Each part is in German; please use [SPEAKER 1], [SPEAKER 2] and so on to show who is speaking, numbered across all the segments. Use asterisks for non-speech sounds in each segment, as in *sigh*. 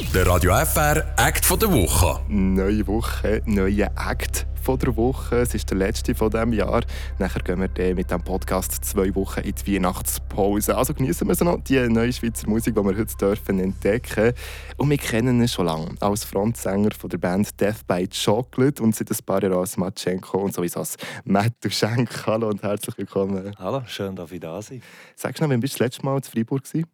[SPEAKER 1] Der Radio FR Act von der Woche.
[SPEAKER 2] Neue Woche, neuer Act von der Woche. Es ist der letzte von diesem Jahr. Nachher gehen wir dann mit diesem Podcast zwei Wochen in die Weihnachtspause. Also genießen wir so noch die neue Schweizer Musik, die wir heute dürfen entdecken Und wir kennen ihn schon lange als Frontsänger von der Band Death by Chocolate und seit ein paar Jahren als Matschenko und sowieso als Matt Schenk. Hallo und herzlich willkommen.
[SPEAKER 3] Hallo, schön, dass ich da sein
[SPEAKER 2] Sagst du noch, wann bist du das letzte Mal in Freiburg? Gewesen?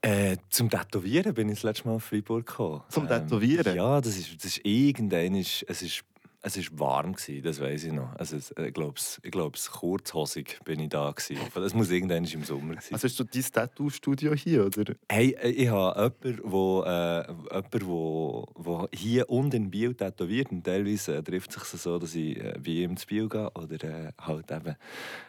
[SPEAKER 3] Äh, zum Tätowieren bin ich das letzte Mal in Freiburg gekommen.
[SPEAKER 2] Zum Tätowieren?
[SPEAKER 3] Ähm, ja, das ist, das ist irgendein, es ist es war warm, gewesen, das weiß ich noch. Also, ich glaube, ich glaub's, kurzhosig bin ich da. Gewesen. Das muss irgendwann im Sommer sein.
[SPEAKER 2] Also hast du dein Tattoo-Studio hier, oder?
[SPEAKER 3] Hey, äh, ich habe jemanden, wo, äh, jemanden wo, wo hier und in Biel tätowiert. Und teilweise äh, trifft es sich so, dass ich äh, bei ihm zu Biel gehe oder äh, halt eben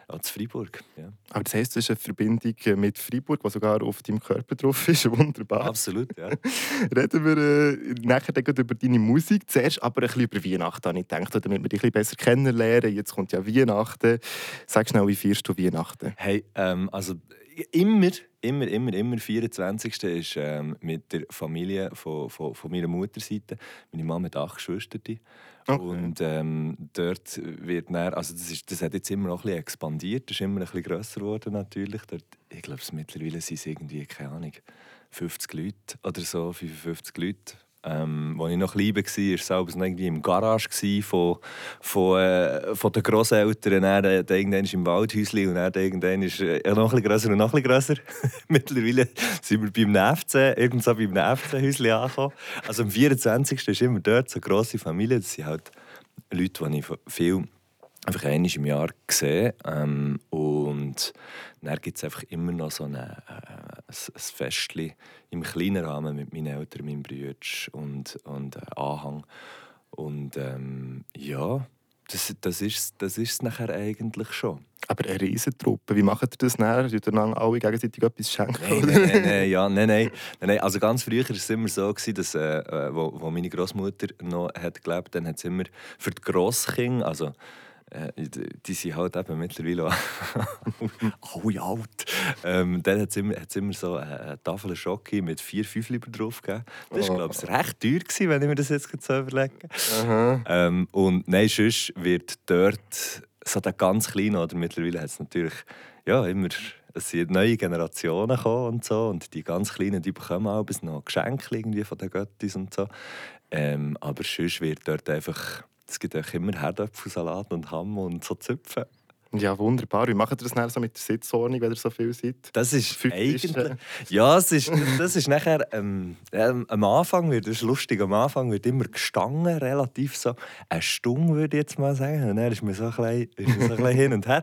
[SPEAKER 3] auch zu Freiburg. Ja.
[SPEAKER 2] Aber das heisst, du hast eine Verbindung äh, mit Freiburg, die sogar auf deinem Körper drauf ist. *laughs* Wunderbar.
[SPEAKER 3] Absolut, ja. *laughs*
[SPEAKER 2] Reden wir äh, nachher über deine Musik. Zuerst aber ein bisschen über Weihnachten ich gedacht, damit wir dich ein besser kennenlernen. Jetzt kommt ja Weihnachten. Sag schnell, wie feierst du Weihnachten?
[SPEAKER 3] Hey, ähm, also immer, immer, immer, immer 24. ist ähm, mit der Familie von, von, von meiner Mutterseite. Meine Mama hat acht Geschwister. Okay. Und ähm, dort wird dann, also das, ist, das hat jetzt immer noch ein bisschen expandiert, das ist immer ein bisschen grösser geworden natürlich. Dort, ich glaube, mittlerweile sind es irgendwie, keine Ahnung, 50 Leute oder so, 55 Leute ähm, als ich noch klein war, war es selbst irgendwie im Garage von, von, äh, von den Grosseltern. Dann, dann irgendwann im Waldhäuschen und dann irgendwann ist äh, noch ein grösser und noch ein grösser. *laughs* Mittlerweile sind wir beim NFC, irgendwo beim NFC-Häuschen angekommen. Also am 24. ist immer dort so eine grosse Familie. Das sind halt Leute, die ich viel einfach einmal im Jahr gesehen. Ähm, und dann gibt es einfach immer noch so eine, äh, ein, Festchen im kleinen Rahmen mit meinen Eltern, meinem Bruder und, und äh, Anhang. Und ähm, ja, das, das ist das ist nachher eigentlich schon.
[SPEAKER 2] Aber eine Riesentruppe, wie macht ihr das nachher? Tut ihr dann alle gegenseitig etwas schenken?
[SPEAKER 3] Nein, nein, nein, nein, ja, nein, nein, nein, Also ganz früher war es immer so, dass äh, äh, wo, wo meine Großmutter noch hat gelebt, dann hat es immer für die Grosskinder, also die sind halt eben mittlerweile *laughs* alle alt. Ähm, dann hat es immer, immer so eine Tafel Schocke mit vier, fünf Lieber drauf gegeben. Das war, oh. glaube ich, recht teuer, gewesen, wenn ich mir das jetzt so überlege. Ähm, und nein, sonst wird dort so der ganz Kleine, oder mittlerweile hat es natürlich ja, immer es sind neue Generationen gekommen und so und die ganz Kleinen, die bekommen auch noch Geschenke irgendwie von den Göttis und so. Ähm, aber sonst wird dort einfach es gibt auch immer Herdöpfelsalat und Hamm und so Zöpfe.
[SPEAKER 2] Ja, wunderbar. Wie macht ihr das nachher so mit der Sitzordnung, wenn ihr so viel seid?
[SPEAKER 3] Das ist Fünf eigentlich... Ja, es ist, das ist nachher... Ähm, ähm, am Anfang wird, das ist lustig, am Anfang wird immer gestangen, relativ so eine Stunde, würde ich jetzt mal sagen. Und dann ist mir so ein bisschen, so ein bisschen hin und her.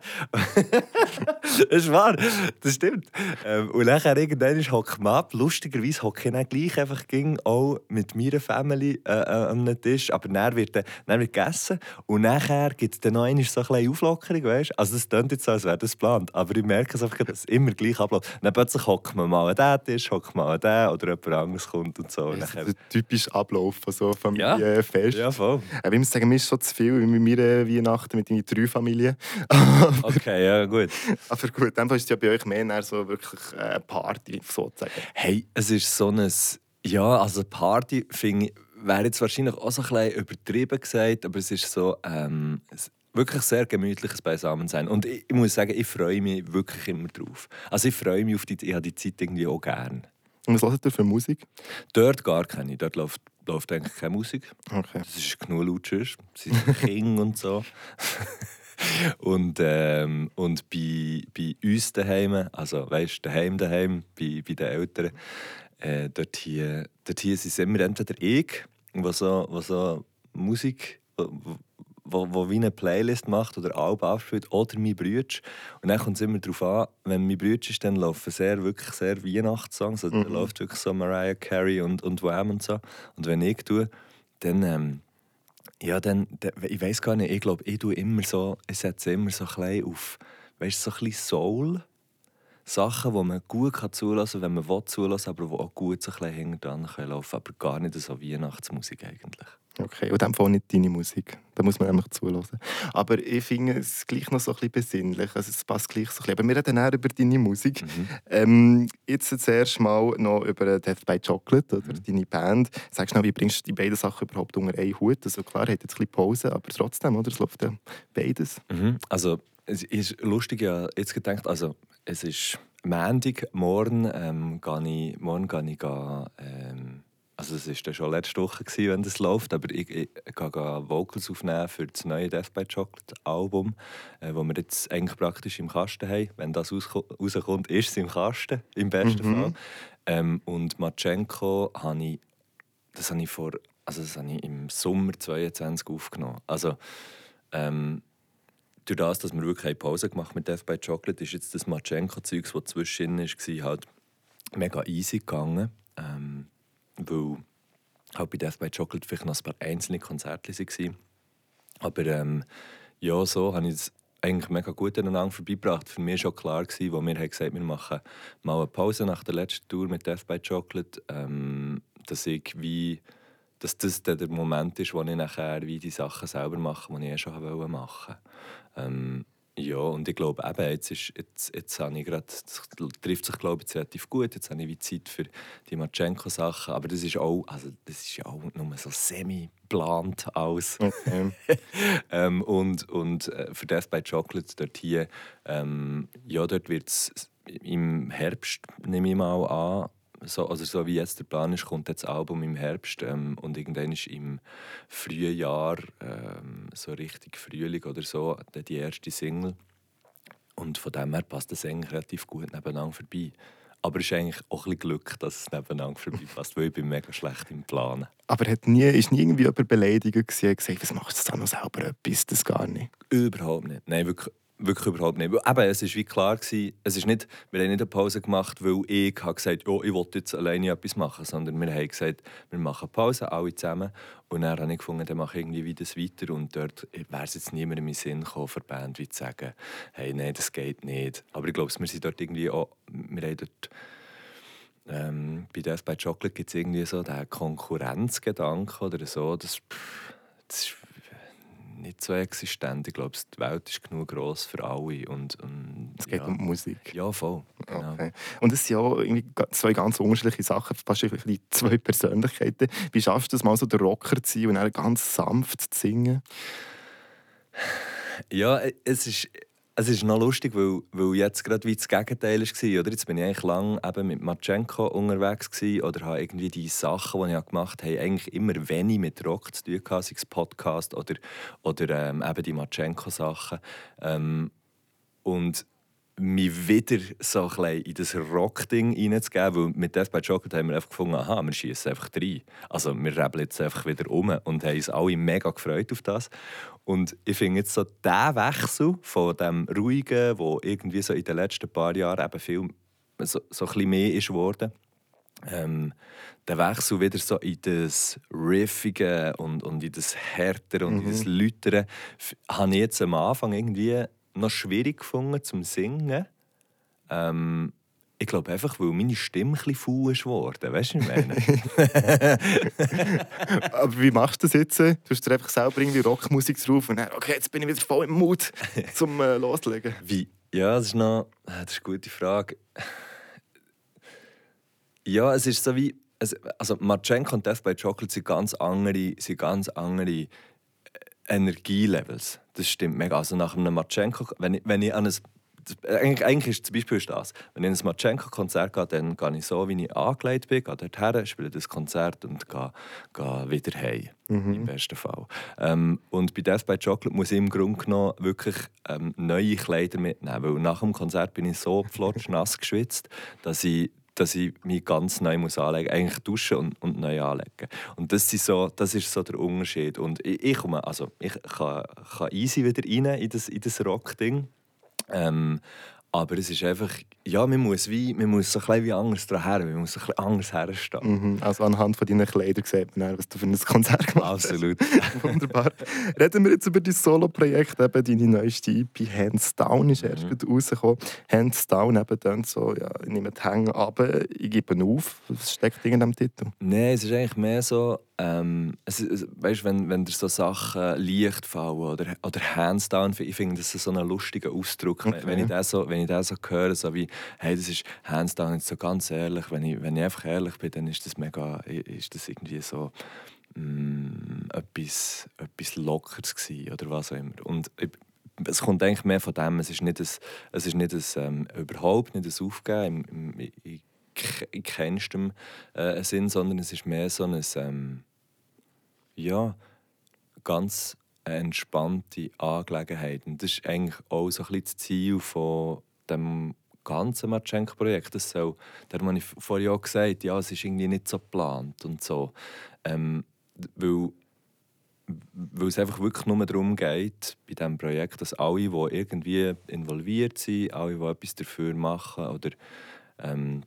[SPEAKER 3] das *laughs* ist wahr, das stimmt. Ähm, und nachher irgendwann hockt man ab. Lustigerweise hocke ich dann gleich einfach ging, auch mit meiner Family äh, äh, am Tisch. Aber dann wird, dann wird gegessen. Und nachher gibt es dann noch einmal so ein bisschen Auflockerung, weißt also das klingt jetzt so, als wäre das geplant, aber ich merke es einfach, dass es immer gleich abläuft. Dann plötzlich hockt man mal an den Tisch, hockt man an den oder jemand anderes kommt und so.
[SPEAKER 2] Das ist der typische Ablauf von so Familienfest.
[SPEAKER 3] Ja, ja voll.
[SPEAKER 2] Ich muss sagen, mir ist so zu viel mit meiner Weihnachten mit meinen drei Familien. *laughs*
[SPEAKER 3] okay, ja gut. *laughs*
[SPEAKER 2] aber gut, dann ist es ja bei euch mehr so wirklich eine Party sozusagen.
[SPEAKER 3] Hey, es ist so ein... Ja, also Party finde ich wäre jetzt wahrscheinlich auch so ein bisschen übertrieben gesagt, aber es ist so, ähm, wirklich sehr gemütliches Beisammensein. Und ich, ich, muss sagen, ich freue mich wirklich immer drauf. Also ich freue mich auf die, ich habe die Zeit irgendwie auch gern.
[SPEAKER 2] Und was hört ihr für Musik?
[SPEAKER 3] Dort gar keine. Dort läuft, läuft eigentlich keine Musik.
[SPEAKER 2] Okay.
[SPEAKER 3] Das ist genug laut Sie sind *laughs* King und so. *laughs* und, ähm, und bei, bei uns daheim, also weißt du, daheim daheim, bei, bei den Eltern, äh, dort, hier, dort hier sind es immer entweder ich, was so, was so Musik, wo, wo wie eine Playlist macht oder Alben abspielt, oder mein Brütsch. Und dann kommt es immer darauf an, wenn mein Brütsch ist, dann laufen sehr, wirklich sehr Weihnachtssongs. Also, mhm. Da läuft wirklich so Mariah Carey und, und Wham und so. Und wenn ich tue, dann... Ähm, ja, dann, dann, ich weiß gar nicht, ich glaube, ich tue immer so, ich setze immer so ein auf, weißt so ein Soul. Sachen, die man gut kann zulassen kann, wenn man will zulassen aber die auch gut so ein bisschen hinten laufen können, aber gar nicht so Weihnachtsmusik eigentlich.
[SPEAKER 2] Okay, und dann nicht deine Musik. Da muss man nämlich zulassen. Aber ich finde es gleich noch so ein bisschen besinnlich. Also es passt gleich so ein bisschen. Aber wir reden eher über deine Musik. Mhm. Ähm, jetzt zuerst mal noch über Death by Chocolate oder mhm. deine Band. Sagst du noch, wie bringst du die beiden Sachen überhaupt unter einen Hut? Also klar, hat jetzt ein bisschen Pause, aber trotzdem, oder? Es läuft ja beides.
[SPEAKER 3] Mhm. Also es ist lustig, ja, jetzt gedacht, also es ist Montag, morgen ähm, gehe ich, morgen gehe ich ähm, also es war schon letzte Woche, gewesen, wenn das läuft, aber ich, ich, ich gehe Vocals aufnehmen für das neue Death by Chocolate Album, äh, wo wir jetzt eigentlich praktisch im Kasten haben. Wenn das rauskommt, ist es im Kasten, im besten mhm. Fall. Ähm, und Matschenko habe ich, das habe ich vor, also das habe ich im Sommer 2022 aufgenommen. Also ähm, durch das, dass wir wirklich eine Pause gemacht mit Death by Chocolate, ist jetzt das Matschenko-Zeug, das zwischen war, halt mega easy gegangen. Ähm, weil halt bei Death by Chocolate vielleicht noch ein paar einzelne Konzerte waren. Aber ähm, ja, so habe ich es eigentlich mega gut aneinander vorbeigebracht. Für mich war schon klar, wo wir haben gesagt wir machen mal eine Pause nach der letzten Tour mit Death by Chocolate, ähm, dass ich wie dass das dann der Moment ist, wo ich nachher wie die Sachen selber mache, die ich eh schon machen wollte. Ähm, ja, und ich glaube, eben, jetzt, ist, jetzt, jetzt habe ich das trifft sich glaube ich, relativ gut. Jetzt habe ich wie Zeit für die Marchenko-Sachen. Aber das ist auch, also das ist ja auch nur so semi-plant aus. Okay. *laughs* ähm, und, und äh, für Death by Chocolate dort hier, ähm, ja, dort wird es im Herbst, nehme ich mal an, so, also so wie jetzt der Plan ist, kommt jetzt das Album im Herbst ähm, und irgendwann ist im frühen Jahr, ähm, so richtig Frühling oder so, die erste Single. Und von dem her passt das eigentlich relativ gut nebeneinander vorbei. Aber es ist eigentlich auch ein bisschen Glück, dass es nebeneinander vorbei passt, weil ich bin mega schlecht im Planen.
[SPEAKER 2] Aber hat nie, ist nie irgendwie jemand beleidigt gesehen, gesagt, was machst du da noch selber etwas? Das gar nicht?
[SPEAKER 3] Überhaupt nicht. Nein, wirklich Wirklich überhaupt nicht. Aber es war wie klar, gewesen, es ist nicht, wir haben nicht eine Pause gemacht, weil ich habe gesagt oh, ich wollte jetzt alleine etwas machen, sondern wir haben gesagt, wir machen Pause, alle zusammen. Und dann habe ich gefunden, dann mache ich irgendwie wieder weiter. Und dort wäre es jetzt niemand in meinen Sinn gekommen, für Band wie zu sagen, hey, nein, das geht nicht. Aber ich glaube, wir sind dort irgendwie auch, wir haben dort ähm, bei Death by Chocolate gibt es irgendwie so den Konkurrenzgedanken oder so. Das, das ist nicht so existent. Ich glaube, die Welt ist genug groß für alle. Und, und,
[SPEAKER 2] es geht ja. um Musik.
[SPEAKER 3] Ja, voll.
[SPEAKER 2] Genau. Okay. Und es sind ja irgendwie zwei ganz unterschiedliche Sachen, fast zwei Persönlichkeiten. Wie schaffst du es mal so der Rocker zu sein und dann ganz sanft zu singen?
[SPEAKER 3] Ja, es ist es ist noch lustig, weil, weil jetzt gerade wie das Gegenteil war. Oder? Jetzt bin ich lange mit Matschenko unterwegs gewesen, oder habe irgendwie die Sachen, die ich gemacht habe, eigentlich immer wenig mit Rock zu tun gehabt, sei es Podcast oder, oder ähm, eben die Matschenko-Sachen. Ähm, und mich wieder so ein in das Rock-Ding reinzugeben, weil mit Death by Chocolate haben wir einfach gefunden, aha, wir schießen einfach rein. Also wir rebeln jetzt einfach wieder um und haben uns alle mega gefreut auf das. Und ich finde jetzt so der Wechsel von dem Ruhigen, wo irgendwie so in den letzten paar Jahren eben viel so, so ein bisschen mehr ist geworden, ähm, der Wechsel wieder so in das Riffige und, und in das Härtere und mhm. in das mhm. Lütere, habe ich jetzt am Anfang irgendwie noch schwierig gefunden zum Singen. Ähm, ich glaube einfach, weil meine Stimme ein bisschen faul ist geworden. Weißt du, was ich meine? *laughs*
[SPEAKER 2] Aber wie machst du das jetzt? Du hast dir einfach selber irgendwie Rockmusik drauf und dann, okay, jetzt bin ich wieder voll im Mut *laughs* zum äh, Loslegen.
[SPEAKER 3] Wie? Ja, das ist noch äh, das ist eine gute Frage. Ja, es ist so wie. Also, Marchenko und Death by Chocolate sind ganz andere, sind ganz andere Energielevels. Das stimmt mega. Also nach einem Matschenko, wenn ich, wenn ich an ein eigentlich, eigentlich ist zum Beispiel das. Wenn ich in ein Matschenko-Konzert gehe, dann gehe ich so, wie ich angelegt bin, gehe dorthin, spiele das Konzert und gehe, gehe wieder heim. Mhm. Im besten Fall. Ähm, und bei Death by Chocolate muss ich im Grunde genommen wirklich ähm, neue Kleider mitnehmen. Weil nach dem Konzert bin ich so *laughs* flotsch nass geschwitzt, dass ich dass ich mich ganz neu muss anlegen muss. Eigentlich duschen und, und neu anlegen. Und das ist so, das ist so der Unterschied. Und ich, ich, komme, also ich kann, kann easy wieder rein in das, in das Rock-Ding. Ähm, Aber es ist einfach, ja, man muss, wie, man muss so ein wie anders daher, man muss so ein bisschen anders herstehen.
[SPEAKER 2] Mhm. Also anhand von deinen Kleidern sieht man dann, was du für ein Konzert gemacht hast.
[SPEAKER 3] Absolut. *laughs*
[SPEAKER 2] Wunderbar. Reden wir jetzt über dein Solo-Projekt, eben deine neueste EP «Hands Down» ist erst mhm. rausgekommen. «Hands Down» eben dann so, ja, ich nehme die Hänge ab, ich gebe auf. Was steckt in dem Titel?
[SPEAKER 3] Nein, es ist eigentlich mehr so, ähm, es, es, weißt, wenn, wenn dir so Sachen leicht fallen oder, oder «Hands Down», ich finde das so einen lustigen Ausdruck. Okay. Wenn, ich das so, wenn ich das so höre, so wie «Hey, das ist «Hands Down», jetzt so ganz ehrlich, wenn ich, wenn ich einfach ehrlich bin, dann ist das mega, ist das irgendwie so mm, etwas, etwas Lockeres gewesen, oder was auch immer. Und es kommt eigentlich mehr von dem, es ist nicht ein, es ist nicht ein, ähm, überhaupt nicht ein Aufgeben im, im, in keinstem äh, Sinn, sondern es ist mehr so ein, ähm, ja, ganz entspannte Angelegenheit. Und das ist eigentlich auch so ein bisschen das Ziel von dem ganzen Matschenk-Projekt. Das soll, da habe ich vorhin auch gesagt, ja, es ist irgendwie nicht so geplant und so. Ähm, weil, weil es einfach wirklich nur darum geht, bei diesem Projekt, dass alle, die irgendwie involviert sind, alle, die etwas dafür machen oder ähm,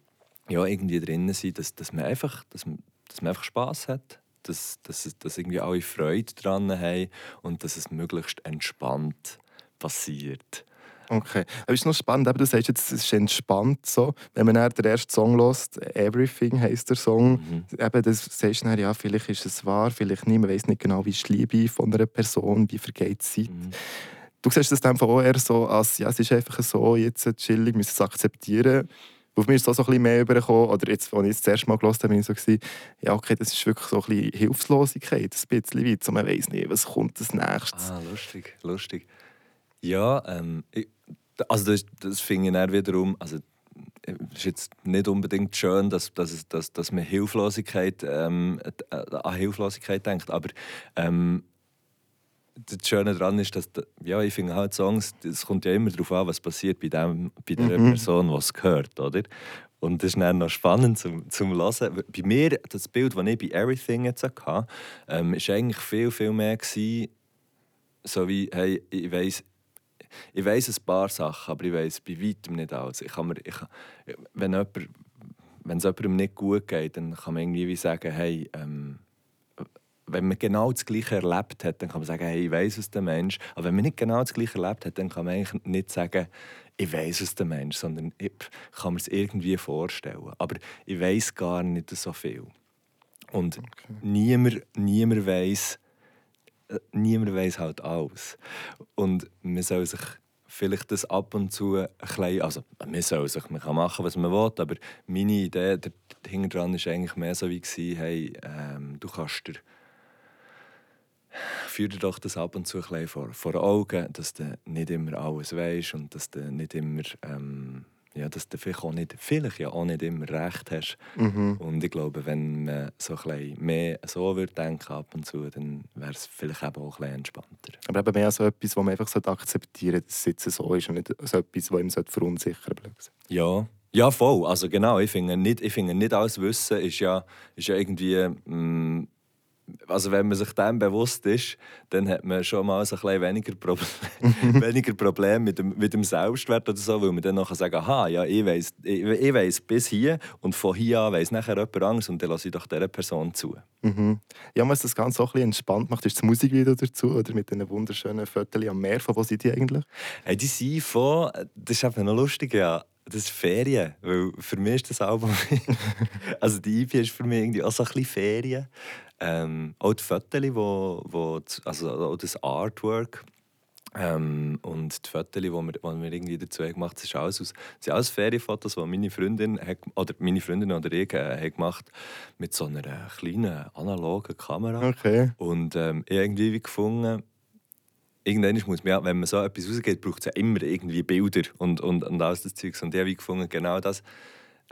[SPEAKER 3] ja, irgendwie drinnen sind, dass, dass, man einfach, dass, dass man einfach Spass hat, dass, dass, dass irgendwie alle Freude daran haben und dass es möglichst entspannt passiert.
[SPEAKER 2] Okay. Aber es ist noch spannend, aber du sagst jetzt, es ist entspannt so. Wenn man dann den ersten Song hört, «Everything» heisst der Song, mhm. eben, das sagst du dann, ja, vielleicht ist es wahr, vielleicht nicht. Man weiß nicht genau, wie ist die Liebe von einer Person, wie vergeht die Zeit. Mhm. Du siehst das dann auch eher so, als ja, es ist einfach so, jetzt chillig, wir müssen es akzeptieren. Auf mir ist es so ein bisschen mehr übergekommen, oder jetzt, als ich es das erste Mal gelesen habe, bin ich so, gewesen, ja, okay, das ist wirklich so ein bisschen Hilflosigkeit, ein bisschen weit, so man weiß nicht, was kommt als nächstes.
[SPEAKER 3] Ah, lustig, lustig. Ja, ähm, ich, also das, das finde ich dann wiederum, also es ist jetzt nicht unbedingt schön, dass, dass, dass, dass man Hilflosigkeit, ähm, äh, an Hilflosigkeit denkt, aber ähm, das Schöne daran ist, dass ja, ich finde halt Songs, es kommt ja immer darauf an, was passiert bei, dem, bei der mhm. Person, die es hört, oder? Und das ist dann noch spannend zum, zum Hören. Bei mir, das Bild, das ich bei «Everything» jetzt hatte, ähm, war eigentlich viel, viel mehr gewesen, so wie, hey, ich weiss, ich weiß ein paar Sachen, aber ich weiß bei weitem nicht alles. Ich kann mir, ich, wenn, jemand, wenn es jemandem nicht gut geht, dann kann man irgendwie sagen, hey, ähm, wenn man genau das Gleiche erlebt hat, dann kann man sagen, hey, ich weiß es der Mensch. Aber wenn man nicht genau das Gleiche erlebt hat, dann kann man eigentlich nicht sagen, ich weiß es der Mensch, sondern ich kann mir es irgendwie vorstellen. Aber ich weiß gar nicht so viel. Und okay. niemand, niemand weiß, niemand weiß halt alles. Und man soll sich vielleicht das ab und zu ein bisschen, also man soll sich, man kann machen, was man will, aber meine Idee dahinter dran war eigentlich mehr so wie, hey, ähm, du kannst dir führ dir doch das ab und zu ein vor, vor Augen, dass du nicht immer alles weißt und dass du nicht immer ähm, ja, dass du vielleicht, auch nicht, vielleicht ja auch nicht immer recht hast. Mhm. Und ich glaube, wenn man so ein mehr so würde denken ab und zu, dann wäre es vielleicht eben auch ein entspannter.
[SPEAKER 2] Aber eben mehr so etwas, wo man einfach akzeptieren sollte, dass es jetzt so ist und nicht so etwas, was ihm verunsichern sollte.
[SPEAKER 3] Ja. Ja, voll. Also genau, ich finde nicht, ich finde nicht alles Wissen ist ja, ist ja irgendwie... Mh, mm, also wenn man sich dem bewusst ist, dann hat man schon mal so ein weniger, Problem, *laughs* weniger Problem mit dem, mit dem Selbstwert oder so, weil man dann noch sagen aha, ja, ich weiss, ich, ich weiss bis hier und von hier an weiss nachher jemand anderes und dann lasse ich doch dieser Person zu.
[SPEAKER 2] Mhm. Ja, was das Ganze auch ein entspannt macht, ist das Musikvideo dazu oder mit diesen wunderschönen Fotos am Meer. Von wo sind die eigentlich?
[SPEAKER 3] Hey, die sind von, das ist einfach noch lustig, ja. Das ist Ferien, weil für mich ist das Album, *laughs* also die EP ist für mich irgendwie auch so ein bisschen Ferien. Ähm, auch die Fotos, wo, wo, also auch das Artwork ähm, und die Fotos, die wir, die wir irgendwie dazu gemacht haben, sind alles, aus, sind alles Ferienfotos, die meine Freundin, hat, oder meine Freundin oder ich äh, gemacht mit so einer kleinen analogen Kamera.
[SPEAKER 2] Okay.
[SPEAKER 3] Und ähm, irgendwie gefunden, irgendwann muss man, wenn man so etwas rausgeht, braucht es ja immer irgendwie Bilder und, und, und alles das Zeugs. Und ich habe gefunden, genau das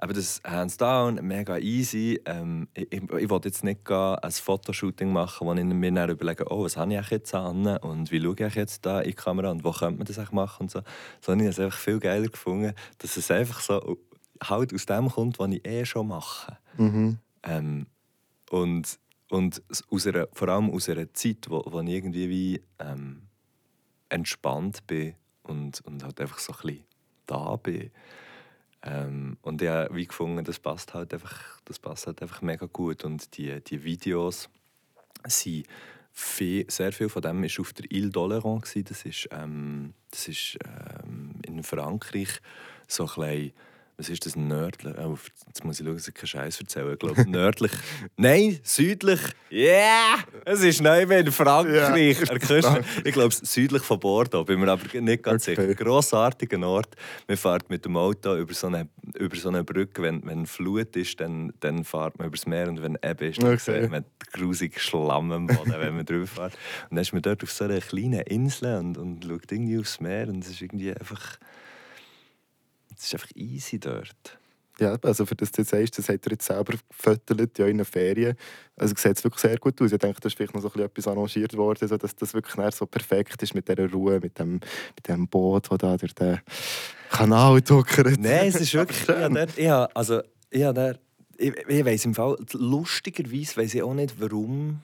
[SPEAKER 3] aber das hands down, mega easy. Ähm, ich, ich, ich wollte jetzt nicht ein Fotoshooting machen, wo ich mir dann überlege, oh, was habe ich jetzt an und wie schaue ich jetzt da in die Kamera und wo könnte man das eigentlich machen und so. Sondern ich habe es einfach viel geiler gefunden, dass es einfach so halt aus dem kommt, was ich eh schon mache.
[SPEAKER 2] Mhm.
[SPEAKER 3] Ähm, und und aus einer, vor allem aus einer Zeit, wo, wo ich irgendwie wie, ähm, entspannt bin und, und halt einfach so ein bisschen da bin. Ähm, und ich habe wie gefunden, das passt halt einfach, das passt halt einfach mega gut. Und die, die Videos sind viel, sehr viel von dem war auf der Ile d'Oléron. Das ist, ähm, das ist ähm, in Frankreich so ein bisschen was ist das nördlich? Oh, jetzt muss ich schauen, dass ich keinen Scheiß erzähle. Ich glaube, *laughs* nördlich. Nein, südlich. Yeah! Es ist neu in Frankreich. Ja, *laughs* ich glaube, südlich von Bordeaux. Bin mir aber nicht ganz okay. sicher. Grossartiger Ort. Man fährt mit dem Auto über so eine, über so eine Brücke. Wenn, wenn Flut ist, dann, dann fährt man übers Meer. Und wenn Ebbe ist, dann okay. sieht man grusig Schlamm am Boden, wenn man *laughs* drüber fährt. Und dann ist man dort auf so einer kleinen Insel und, und schaut irgendwie aufs Meer. Und es ist irgendwie einfach es ist einfach easy dort.
[SPEAKER 2] Ja, also für das du jetzt sagst, das hat er jetzt selber gefüttert ja, in den Ferien. Also sieht es wirklich sehr gut aus. Ich denke, da ist vielleicht noch so etwas arrangiert worden, dass das wirklich so perfekt ist mit dieser Ruhe, mit dem, mit dem Boot, das da durch den Kanal tuckert.
[SPEAKER 3] Nein, es ist wirklich... ja, der, ja, also, ja, der, ich, ich weiss im Fall, lustigerweise weiß ich auch nicht, warum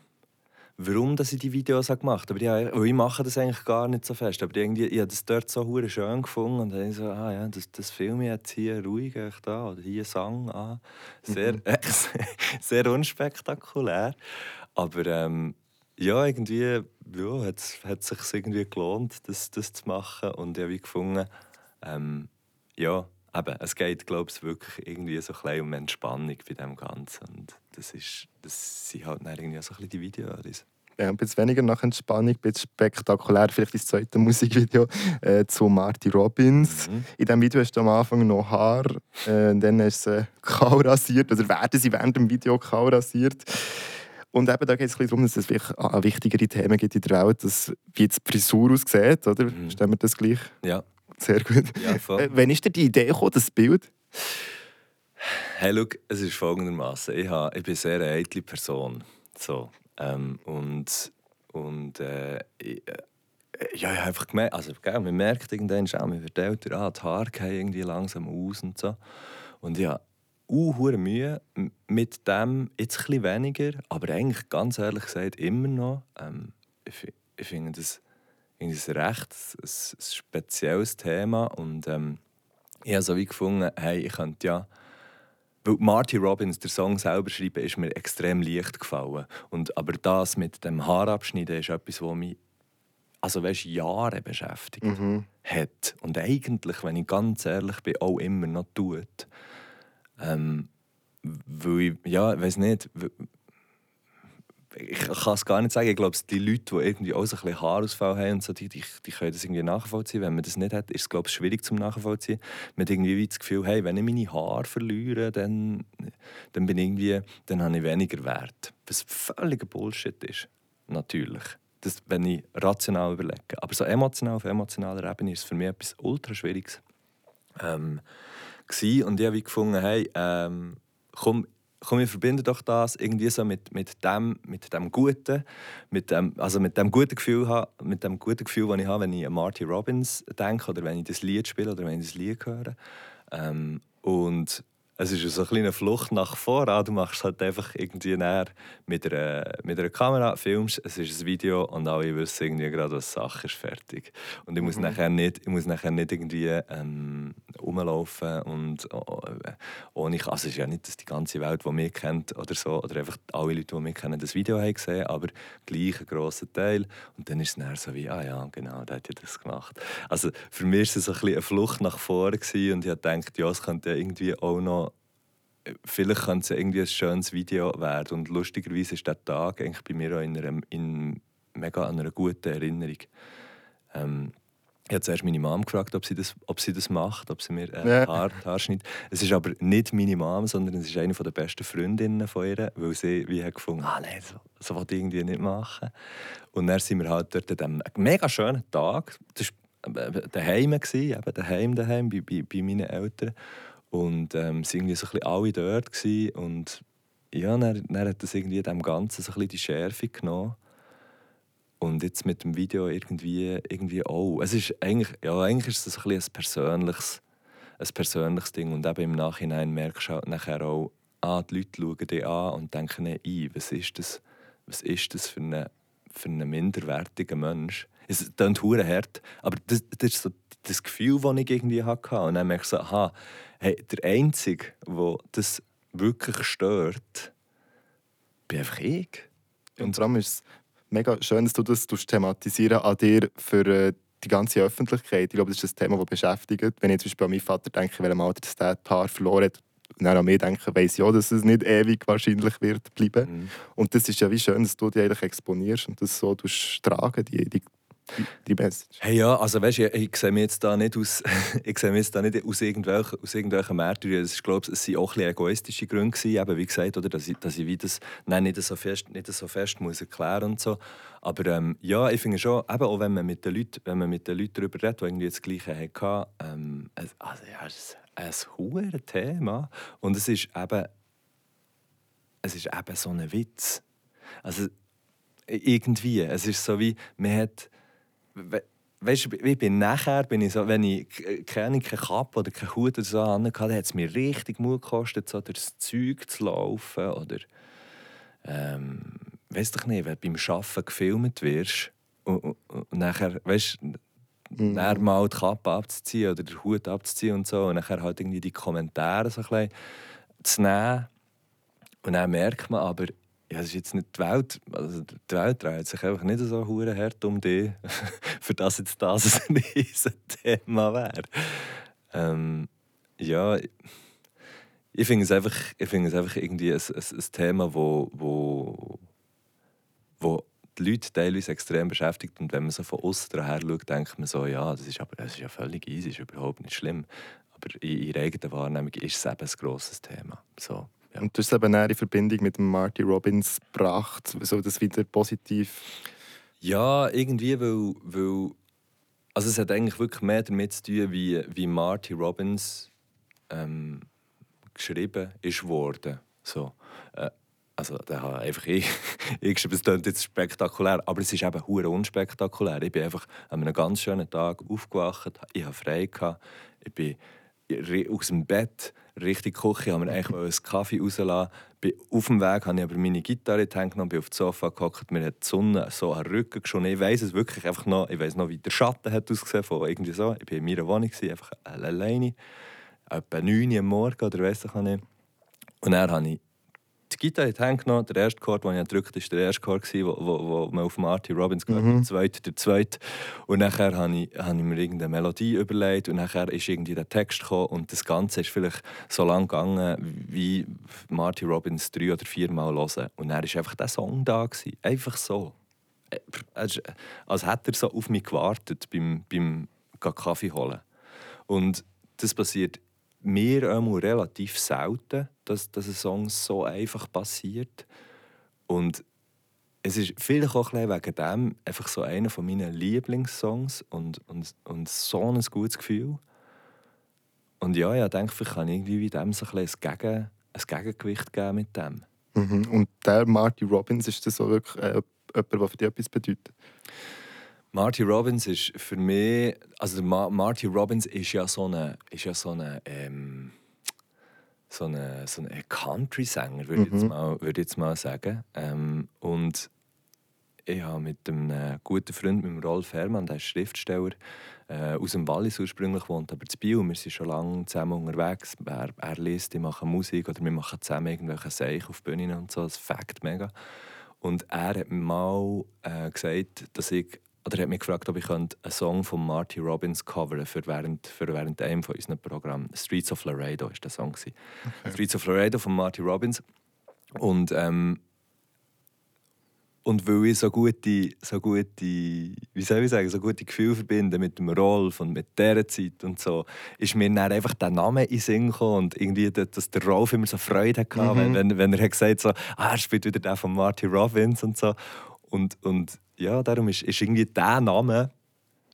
[SPEAKER 3] warum dass ich die Videos habe gemacht habe. Aber ich, ich mache das eigentlich gar nicht so fest. Aber irgendwie, ich habe das dort so schön gefunden und dann so, ah ja, das, das filme ich jetzt hier ruhig da oder hier Sang an. Sehr, mhm. äh, *laughs* sehr unspektakulär. Aber ähm, ja, irgendwie ja, hat es sich irgendwie gelohnt, das, das zu machen. Und ich habe gefunden, ähm, ja, eben, es geht, glaube ich, wirklich irgendwie so ein um Entspannung bei dem Ganzen. Und das, ist, das sind halt dann irgendwie so ein bisschen die Videos.
[SPEAKER 2] Ja, ein bisschen weniger nach Entspannung, ein bisschen spektakulär, vielleicht das zweite *laughs* Musikvideo äh, zu Marty Robbins. Mhm. In diesem Video hast du am Anfang noch Haar, äh, dann ist *laughs* sie kahl rasiert, oder werden sie während dem Video kahl rasiert. Und eben da geht es darum, dass es wichtigere Themen gibt in der Welt, dass, wie die Frisur aussieht, oder? Mhm. Stimmt wir das gleich?
[SPEAKER 3] Ja.
[SPEAKER 2] Sehr gut. Ja, äh, wann ist dir die Idee gekommen, das Bild?
[SPEAKER 3] Hey, look, es ist folgendermaßen: ich, ich bin eine sehr eitle Person. So, ähm, und und äh, ich, äh, ja, ich habe einfach gemerkt, also gell, man merkt irgendwann schon, man wird älter, ah, die Haare gehen irgendwie langsam aus und so. Und ja, uh, Mühe mit dem, jetzt ein weniger, aber eigentlich ganz ehrlich gesagt immer noch. Ähm, ich, ich finde das irgendwie ein recht ein, ein spezielles Thema und ähm, ich habe so wie gefunden, hey, ich könnte ja weil Marty Robbins, der Song selber schreiben, ist mir extrem leicht gefallen. Und, aber das mit dem Haarabschneiden ist etwas, das mich also weißt, Jahre beschäftigt mhm. hat. Und eigentlich, wenn ich ganz ehrlich bin, auch immer noch tut. Ähm, weil ich, ja, ich weiß nicht, ich kann es gar nicht sagen. Ich glaube, die Leute, die irgendwie auch so ein bisschen Haarausfall haben, und so, die, die, die können das irgendwie nachvollziehen. Wenn man das nicht hat, ist es glaube ich, schwierig zum nachvollziehen. Man hat irgendwie das Gefühl, hey, wenn ich meine Haare verliere, dann, dann bin irgendwie, dann habe ich weniger Wert. Was völliger Bullshit ist, natürlich. Das, wenn ich rational überlege. Aber so emotional, auf emotionaler Ebene ist es für mich etwas ultra Schwieriges. Ähm, und ich habe gefunden, hey, ähm, komm, komm, wir verbinden doch das irgendwie so mit, mit dem, mit dem Guten, mit dem, also mit dem guten Gefühl, mit dem guten Gefühl, das ich habe, wenn ich an Marty Robbins denke oder wenn ich das Lied spiele oder wenn ich das Lied höre. Ähm, und es ist so eine kleine Flucht nach vorne. Du machst es halt einfach irgendwie näher mit einer, mit einer Kamera, filmst, es ist ein Video und alle wissen irgendwie gerade, was Sache ist, fertig. Und ich muss, mhm. nachher, nicht, ich muss nachher nicht irgendwie ähm, rumlaufen und oh, ohne, also es ist ja nicht, dass die ganze Welt, die mich kennt oder so, oder einfach alle Leute, die mich kennen, das Video haben gesehen, aber gleich ein grosser Teil. Und dann ist es nachher so wie, ah ja, genau, der hat ja das gemacht. Also für mich war es so ein eine Flucht nach vorne gewesen, und ich dachte, ja, es könnte ja irgendwie auch noch vielleicht könnte es irgendwie ein schönes Video werden. Und lustigerweise ist der Tag eigentlich bei mir auch in einer, in mega einer guten Erinnerung. Ähm, ich habe zuerst meine Mom gefragt, ob sie das, ob sie das macht, ob sie mir äh, ja. Haar, Haar schneidet. Es ist aber nicht meine Mom, sondern es ist eine der besten Freundinnen von ihr, weil sie wie hat gefunden ah nein, so, so wollte ich irgendwie nicht machen. Und dann sind wir halt dort an einem mega schönen Tag, das war äh, daheim, eben daheim, daheim bei, bei, bei meinen Eltern. Und ähm, es waren so alle dort. Gewesen. Und ja, dann, dann hat das irgendwie dem Ganzen so ein die Schärfe genommen. Und jetzt mit dem Video irgendwie, irgendwie auch. Es ist eigentlich, ja, eigentlich ist es ein, ein persönliches, ein persönliches Ding. Und eben im Nachhinein merkst du halt nachher auch, ah, die Leute schauen dich an und denken, ein, was ist das, was ist das für einen für einen minderwertigen Mensch? Es klingt hart, aber das, das ist so das Gefühl, das ich irgendwie hatte. Und dann merke ich so, aha, hey, der Einzige, der das wirklich stört, bin einfach ich.
[SPEAKER 2] Und vor allem ist es mega schön, dass du das thematisieren an dir für äh, die ganze Öffentlichkeit. Ich glaube, das ist ein Thema, das beschäftigt. Wenn ich zum Beispiel an meinen Vater denke, weil er mal das Haar verloren hat, und dann an mich denke, weiss ja, dass es nicht ewig wahrscheinlich wird bleiben. Mhm. Und das ist ja wie schön, dass du dich eigentlich exponierst und das so tragen, die, die die Message.
[SPEAKER 3] Hey ja, also weißt ich, ich sehe mich jetzt da nicht aus, *laughs* ich sehe jetzt da nicht aus irgendwelchen, aus irgendwelchen Märtyrern. Es, glaube, es waren auch ein egoistische Gründe gewesen, eben, wie gesagt, oder, dass ich, dass ich wie das nein, nicht so fest, nicht so fest muss erklären und so. Aber ähm, ja, ich finde schon, eben auch wenn man mit den Leuten, wenn man mit den Leuten darüber redet, die irgendwie das Gleiche hatten, ähm, also ja, es ist ein hohes Thema und es ist eben, es ist eben so ein Witz. Also irgendwie, es ist so wie, man hat weißt du, ich bin nachher, bin ich so, wenn ich keine, keine Kappe oder keine Hut oder so hatte, hat es mir richtig Mut gekostet, so das Zeug zu laufen oder ähm, weiß doch nicht, wenn du beim Arbeiten gefilmt wirst und, und, und nachher, weißt mhm. mal die Kappe abzuziehen oder den Hut abzuziehen und so und nachher halt irgendwie die Kommentare so ein bisschen zu nehmen und dann merkt man aber, ja, es ist jetzt nicht die Welt, also die Welt dreht sich einfach nicht so hure hart um dich, *laughs* für das jetzt das *laughs* ein Thema wäre. Ähm, ja, ich finde es einfach, ich finde es einfach irgendwie ein, ein, ein Thema, wo, wo, wo die Leute teilweise extrem beschäftigt und wenn man so von außen daher schaut, denkt man so, ja, das ist aber das ist ja völlig easy, ist überhaupt nicht schlimm. Aber in ihrer eigenen Wahrnehmung ist es eben ein grosses Thema. So.
[SPEAKER 2] Ja. Und du hast es eben in Verbindung mit Marty Robbins gebracht, so das wieder positiv.
[SPEAKER 3] Ja, irgendwie, weil, weil also es hat eigentlich wirklich mehr damit zu tun, wie, wie Marty Robbins ähm, geschrieben ist worden. So. Äh, also da habe einfach *laughs* ich, ich geschrieben, es klingt jetzt spektakulär, aber es ist eben hure unspektakulär. Ich bin einfach an einem ganz schönen Tag aufgewacht, ich hatte frei, gehabt, ich bin aus dem Bett richtig Küche, habe mir eigentlich einen Kaffee rauslassen. Auf dem Weg habe ich aber meine Gitarre genommen, bin auf dem Sofa gehockt, mir hat die Sonne so an den Rücken geschonen. Ich weiß es wirklich einfach noch, ich weiß noch, wie der Schatten hat ausgesehen von irgendwie so. Ich war in meiner Wohnung, einfach alleine, etwa 9 Uhr am Morgen oder weiss ich nicht. Und dann habe ich die Gitarre die Hand genommen. Der erste Chord, den ich gedrückt habe, war der erste Chord, den wo, wo, wo man auf Marty Robbins gehört mhm. der zweite, der zweite. Und nachher habe ich, habe ich mir irgendeine Melodie überlegt und nachher ist irgendwie der Text gekommen und das Ganze ist vielleicht so lang gegangen, wie Marty Robbins drei oder vier Mal hören. Und dann war einfach der Song da. Gewesen. Einfach so. Äh, als hätte er so auf mich gewartet beim, beim Kaffee holen. Und das passiert mir einmal relativ selten, dass, dass ein Song so einfach passiert. Und es ist vielleicht auch ein wegen dem einfach so einer von meinen Lieblingssongs und, und, und so ein gutes Gefühl. Und ja, ich denke, ich kann irgendwie dem so ein, ein, Gegen, ein Gegengewicht geben mit dem.
[SPEAKER 2] Mhm. Und der Marty Robbins, ist das so wirklich äh, jemand, der für dich etwas bedeutet?
[SPEAKER 3] Marty Robbins ist für mich, also Ma Marty Robbins ist ja so eine, ist ja so eine, ähm, so eine, so eine Country-Sänger, würde mhm. ich, würd jetzt mal sagen. Ähm, und ich habe mit einem guten Freund, mit dem Rolf Herrmann, der ist Schriftsteller, äh, aus dem Wallis ursprünglich wohnt, aber zu Biel. Wir sind schon lange zusammen unterwegs. Er, er liest, ich mache Musik oder wir machen zusammen irgendwelche Zeichen auf Bühnen und so. Das fängt mega. Und er hat mal äh, gesagt, dass ich oder hat mich gefragt, ob ich einen Song von Marty Robbins coveren für während, für während einem von unseren Programmen. Streets of Laredo ist der Song. Okay. Streets of Laredo von Marty Robbins. Und, ähm, und weil ich so gute, so gute, wie soll ich sagen, so gute Gefühle verbinde mit dem Rolf und mit dieser Zeit und so, ist mir dann einfach der Name in den Sinn gekommen und irgendwie, dass der Rolf immer so Freude hatte, mhm. wenn, wenn er hat gesagt so, ah, er spielt wieder der von Marty Robbins und so. Und, und ja, darum ist, ist irgendwie der Name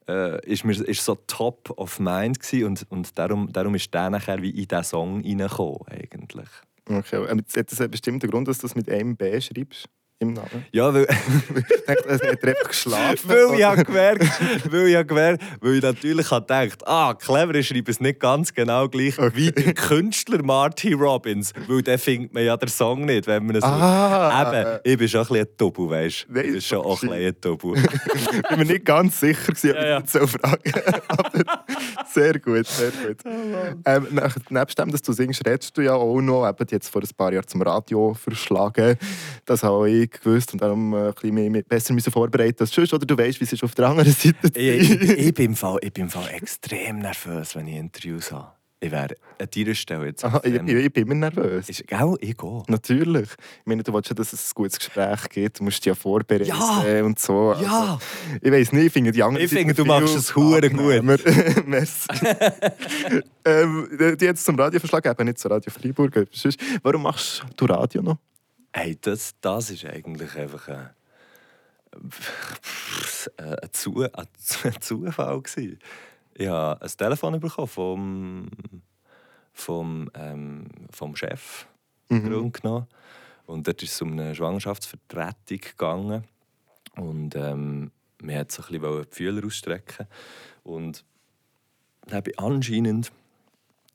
[SPEAKER 3] äh, ist mir, ist so top of mind und, und darum, darum ist der nachher wie in diesen Song reingekommen eigentlich.
[SPEAKER 2] Okay, aber hat das einen bestimmten Grund, dass du das mit einem B schreibst? Im Namen?
[SPEAKER 3] Ja, weil, *laughs*
[SPEAKER 2] er hat einfach geschlafen.
[SPEAKER 3] weil ich habe gemerkt, weil ich habe gemerkt, weil ich natürlich habe gedacht, ah, clever, ich schreibe es nicht ganz genau gleich wie der Künstler Marty Robbins, weil der findet man ja den Song nicht, wenn man es
[SPEAKER 2] Ah.
[SPEAKER 3] Eben, ich bin schon ein bisschen ein Double, weißt du? Ich bin schon auch ein bisschen ein Double. *laughs*
[SPEAKER 2] Ich bin mir nicht ganz sicher, gewesen, ob
[SPEAKER 3] Ja, ja.
[SPEAKER 2] ich *laughs* das so frage. Aber sehr gut, sehr gut. *laughs* ähm, nach, nebst dem, dass du singst, redest du ja auch noch, eben jetzt vor ein paar Jahren zum Radio verschlagen. Das habe ich gewusst und darum äh, ein bisschen mehr, mehr, besser müssen vorbereiten als sonst. Oder du weißt, wie es ist auf der anderen Seite
[SPEAKER 3] ich, ich, ich, bin im Fall, ich bin im Fall extrem nervös, wenn ich Interviews habe. Ich wäre an deiner Stelle jetzt.
[SPEAKER 2] Aha, ich, ich, ich bin immer nervös.
[SPEAKER 3] Ist, gell, ich gehe.
[SPEAKER 2] Natürlich. Ich meine, du willst ja, dass es ein gutes Gespräch gibt. Du musst dich ja vorbereiten
[SPEAKER 3] Ja.
[SPEAKER 2] und so. Also,
[SPEAKER 3] Ja.
[SPEAKER 2] Ich weiß nicht, ich finde die anderen
[SPEAKER 3] Ich finde, du machst es hure gut. *laughs*
[SPEAKER 2] Merci. *laughs* ähm, die jetzt zum Radio verschlagen, eben nicht zu Radio Freiburg. Warum machst du Radio noch?
[SPEAKER 3] Hey, das, das ist eigentlich einfach ein, ein, ein Zufall. Gewesen. Ich habe ein Telefon bekommen vom, vom, ähm, vom Chef, Grunde genommen. Und dort ist es um eine Schwangerschaftsvertretung gegangen. Und ähm, man hat so ein bisschen die Fühler ausstrecken. Und dann habe ich anscheinend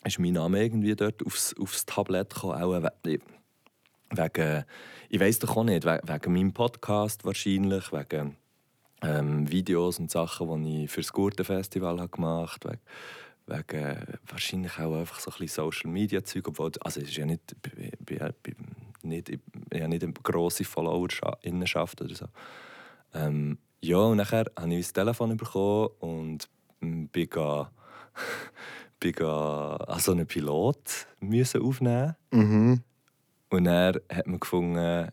[SPEAKER 3] ist mein Name irgendwie dort aufs, aufs Tablett gekommen, auch we- wegen, ich weiß doch auch nicht, we- wegen meinem Podcast wahrscheinlich, wegen ähm, Videos und Sachen, die ich für das Gurtenfestival habe gemacht habe, wegen, wegen wahrscheinlich auch einfach so ein bisschen Social Media Zeug, obwohl, also es ist ja nicht, ich, bin- ich, bin nicht, ich, ich habe nicht eine grosse Followerinnenschaft oder so. Ähm, ja, und nachher habe ich mein Telefon bekommen und mm, bin, ga, *laughs* bin also einen Pilot müssen aufnehmen
[SPEAKER 2] Mhm.
[SPEAKER 3] und er hat man gefunden,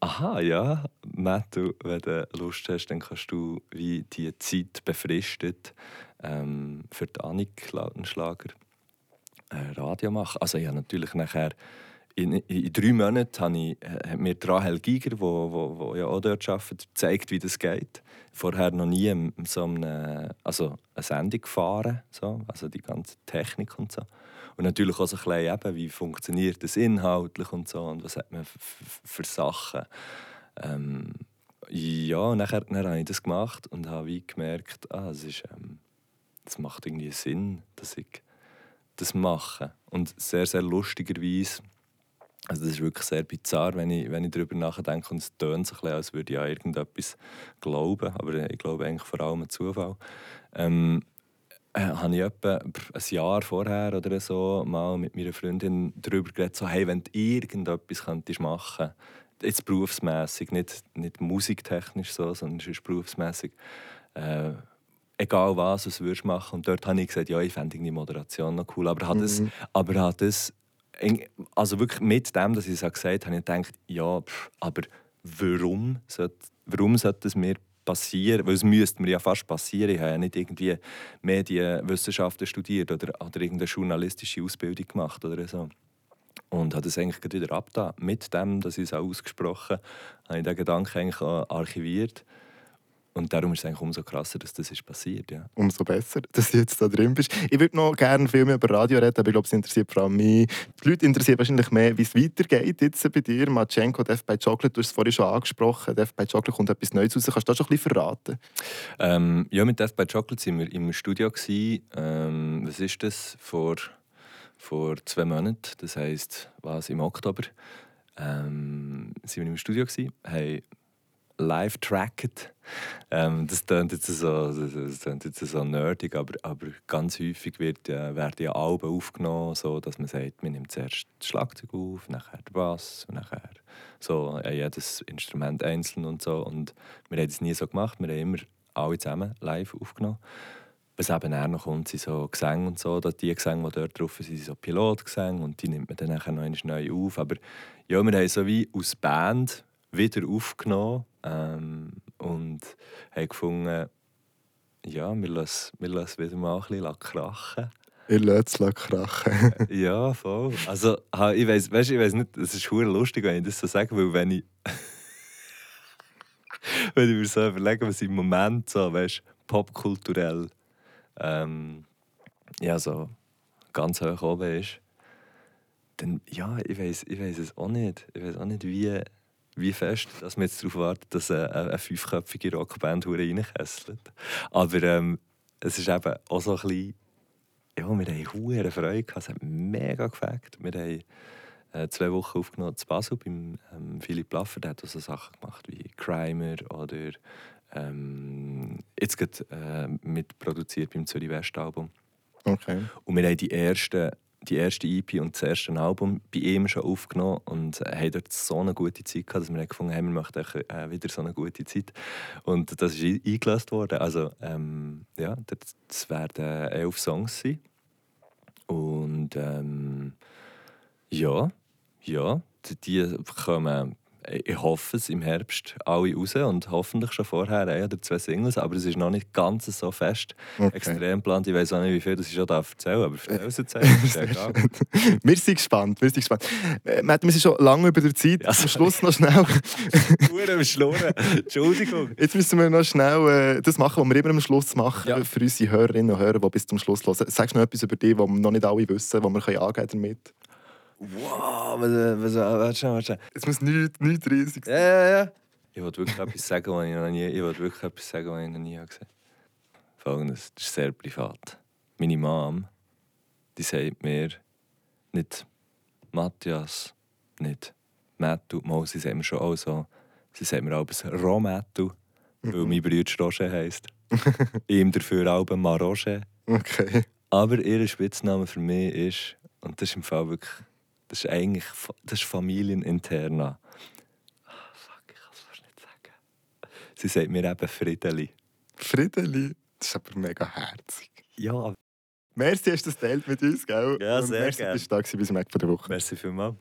[SPEAKER 3] aha, ja, Matt, wenn du Lust hast, dann kannst du wie die Zeit befristet ähm, für die Annik Lautenschlager äh, Radio machen. Also ich habe natürlich nachher in, in, drei Monaten habe ich, äh, hat mir Rahel Giger, die wo, wo, wo ja auch dort arbeitet, gezeigt, wie das geht. Vorher noch nie so eine, also eine Sendung gefahren, so, also die ganze Technik und so. Und natürlich auch so ein bisschen, eben, wie funktioniert das inhaltlich und so und was hat man für Sachen. Ähm, ja, und nachher, dann habe ich das gemacht und habe wie gemerkt, ah, es ist, ähm, das macht irgendwie Sinn, dass ich das mache. Und sehr, sehr lustigerweise, also das ist wirklich sehr bizarr, wenn ich, wenn ich darüber nachdenke und es tönt so ein bisschen, als würde ich an irgendetwas glauben, aber ich glaube eigentlich vor allem an Zufall. Ähm, äh, habe ich etwa ein Jahr vorher oder so mal mit meiner Freundin darüber geredet, so, hey, wenn du irgendetwas könntest machen jetzt berufsmässig, nicht, nicht musiktechnisch so, sondern es ist berufsmässig, äh, egal was, was würdest du machen. Und dort habe ich gesagt, ja, ich fände irgendwie Moderation noch cool, aber hat das, aber hat eng- also wirklich mit dem, dass ich es gesagt habe, habe ich gedacht, ja, pff, aber warum sollte, warum sollte das mir passieren? Weil es müsste mir ja fast passieren. Ich habe ja nicht irgendwie Medienwissenschaften studiert oder, oder irgendeine journalistische Ausbildung gemacht oder so. Und habe das eigentlich wieder abgetan. Mit dem, dass ich es auch ausgesprochen habe, habe ich den Gedanken eigentlich archiviert. Und darum ist es eigentlich umso krasser, dass das ist passiert. Ja.
[SPEAKER 2] Umso besser, *laughs* dass du jetzt da drin bist. Ich würde noch gerne viel mehr über Radio reden, aber ich glaube, es interessiert vor allem mich. Die Leute interessieren wahrscheinlich mehr, wie es weitergeht jetzt bei dir. Matschenko, Death by Chocolate, du hast es vorhin schon angesprochen. Death by Chocolate kommt etwas Neues raus. Kannst du das schon ein bisschen verraten?
[SPEAKER 3] Ähm, ja, mit Death by Chocolate waren wir im Studio. Gewesen. Ähm, was ist das? Vor, vor zwei Monaten, das heisst, was, im Oktober, ähm, sind wir im Studio, gewesen, haben live tracked. Ähm, das klingt jetzt so, das, klingt jetzt so nerdig, aber, aber ganz häufig wird, ja- werden ja Alben aufgenommen, so dass man sagt, man nimmt zuerst das Schlagzeug auf, nachher der Bass und nachher so, ja, jedes Instrument einzeln und so. Und wir haben das nie so gemacht, wir haben immer alle zusammen live aufgenommen. Was eben eher noch kommt, sind so Gesänge und so. Die Gesänge, die dort drauf sind, sind so Pilotgesänge und die nimmt man dann nachher noch neu auf. Aber ja, wir haben so wie aus Band wieder aufgenommen ähm, und haben gefunden, ja, wir lassen, wir lassen wieder mal ein bisschen krachen.
[SPEAKER 2] Ich lasse es krachen. *laughs*
[SPEAKER 3] Ja, voll. Also, ich weiß, weißt, ich weiß nicht, es ist hure lustig, wenn ich das so sage, weil wenn ich, *laughs* wenn ich mir so überlege, was im Moment so, weißt, popkulturell, ähm, ja, so ganz hoch oben ist, dann, ja, ich weiß, ich weiß es auch nicht. Ich weiß auch nicht, wie, wie fest, dass man jetzt darauf wartet, dass eine, eine fünfköpfige Rockband reinkesselt. Aber ähm, es ist eben auch so ein bisschen, ja, wir haben hohe Freude gehabt, es hat mega gefällt. Wir haben äh, zwei Wochen aufgenommen zu Basel beim ähm, Philipp Laffer, der hat so Sachen gemacht wie Crimer oder ähm, jetzt gerade äh, mitproduziert beim Zürich West Album.
[SPEAKER 2] Okay.
[SPEAKER 3] Und wir haben die erste, die erste EP und das erste Album bei ihm schon aufgenommen und haben dort so eine gute Zeit gehabt, dass wir gefunden haben, wir möchten äh, wieder so eine gute Zeit. Und das ist eingelöst worden. Also ähm, ja, das werden elf Songs sein. Und ähm, ja, ja, die kommen ich hoffe es im Herbst alle raus und hoffentlich schon vorher ein oder zwei Singles, aber es ist noch nicht ganz so fest okay. extrem geplant. Ich weiß auch nicht, wie viel das ich schon erzählen darf, aber erzähl es jetzt *laughs* *laughs*
[SPEAKER 2] Wir sind gespannt, wir sind gespannt. Äh, wir sind schon lange über der Zeit, ja, zum Schluss noch schnell... *laughs*
[SPEAKER 3] Uhr Schlurren, Entschuldigung.
[SPEAKER 2] Jetzt müssen wir noch schnell äh, das machen, was wir immer am Schluss machen, ja. für unsere Hörerinnen und Hörer, die bis zum Schluss hören. Sagst du noch etwas über dich, was noch nicht alle wissen, was wir angeben damit?
[SPEAKER 3] Wow, was, was, warte schon, warte schon.
[SPEAKER 2] Es muss nichts, nichts riesig
[SPEAKER 3] sein. Ja, ja, ja. Ich wollte wirklich etwas sagen, was ich noch nie, ich wollte wirklich etwas sagen, was ich noch nie gesehen habe. Folgendes, das ist sehr privat. Meine Mom, die sagt mir nicht Matthias, nicht Mattu, mal, sie sagt mir schon auch so, sie sagt mir auch Romattu, weil mhm. mein Bruder Roger heisst. *laughs* Ihm dafür auch Maroche.
[SPEAKER 2] Okay.
[SPEAKER 3] Aber ihr Spitzname für mich ist, und das ist im Fall wirklich das ist eigentlich das ist familieninterna. Oh, fuck, ich kann es fast nicht sagen. Sie sagt mir eben Friedeli.
[SPEAKER 2] Friedeli? Das ist aber mega herzig.
[SPEAKER 3] Ja.
[SPEAKER 2] Merci, hast du das teilt mit uns, gell?
[SPEAKER 3] Ja, sehr
[SPEAKER 2] gerne. Merci, bist du da bis zum Ende der Woche.
[SPEAKER 3] Merci vielmals.